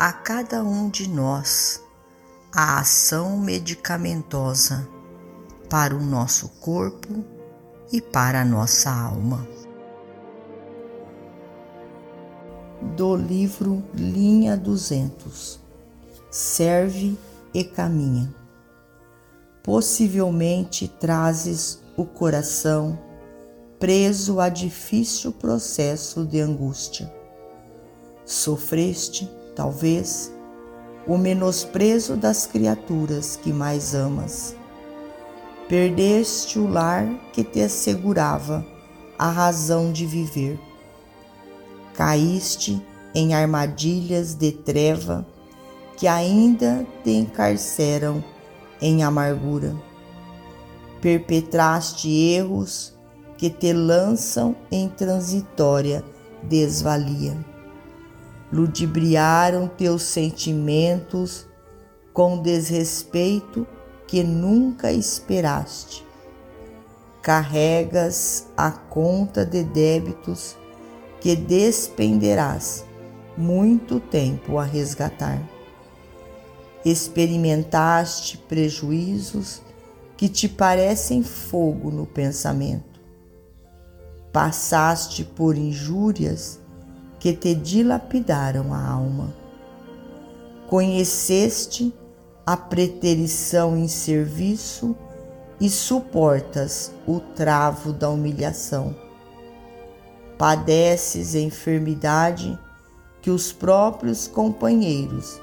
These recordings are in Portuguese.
a cada um de nós a ação medicamentosa para o nosso corpo e para a nossa alma. Do livro Linha 200 Serve e caminha. Possivelmente trazes o coração preso a difícil processo de angústia. Sofreste talvez, o menosprezo das criaturas que mais amas. Perdeste o lar que te assegurava a razão de viver. Caíste em armadilhas de treva que ainda te encarceram em amargura. Perpetraste erros que te lançam em transitória desvalia ludibriaram teus sentimentos com desrespeito que nunca esperaste. Carregas a conta de débitos que despenderás muito tempo a resgatar. Experimentaste prejuízos que te parecem fogo no pensamento. Passaste por injúrias que te dilapidaram a alma. Conheceste a preterição em serviço e suportas o travo da humilhação. Padeces enfermidade que os próprios companheiros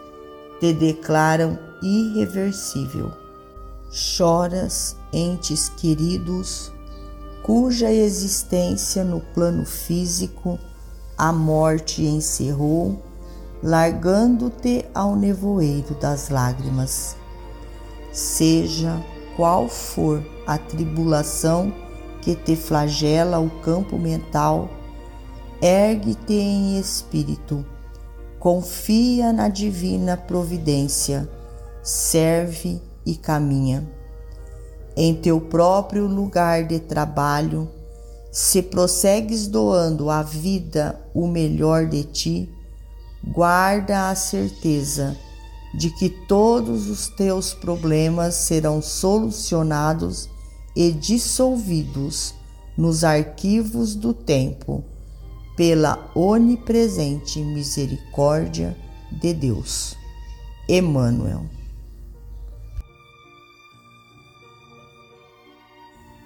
te declaram irreversível. Choras entes queridos, cuja existência no plano físico a morte encerrou, largando-te ao nevoeiro das lágrimas. Seja qual for a tribulação que te flagela o campo mental, ergue-te em espírito, confia na divina providência, serve e caminha. Em teu próprio lugar de trabalho, se prossegues doando à vida o melhor de ti, guarda a certeza de que todos os teus problemas serão solucionados e dissolvidos nos arquivos do tempo pela onipresente misericórdia de Deus. Emmanuel.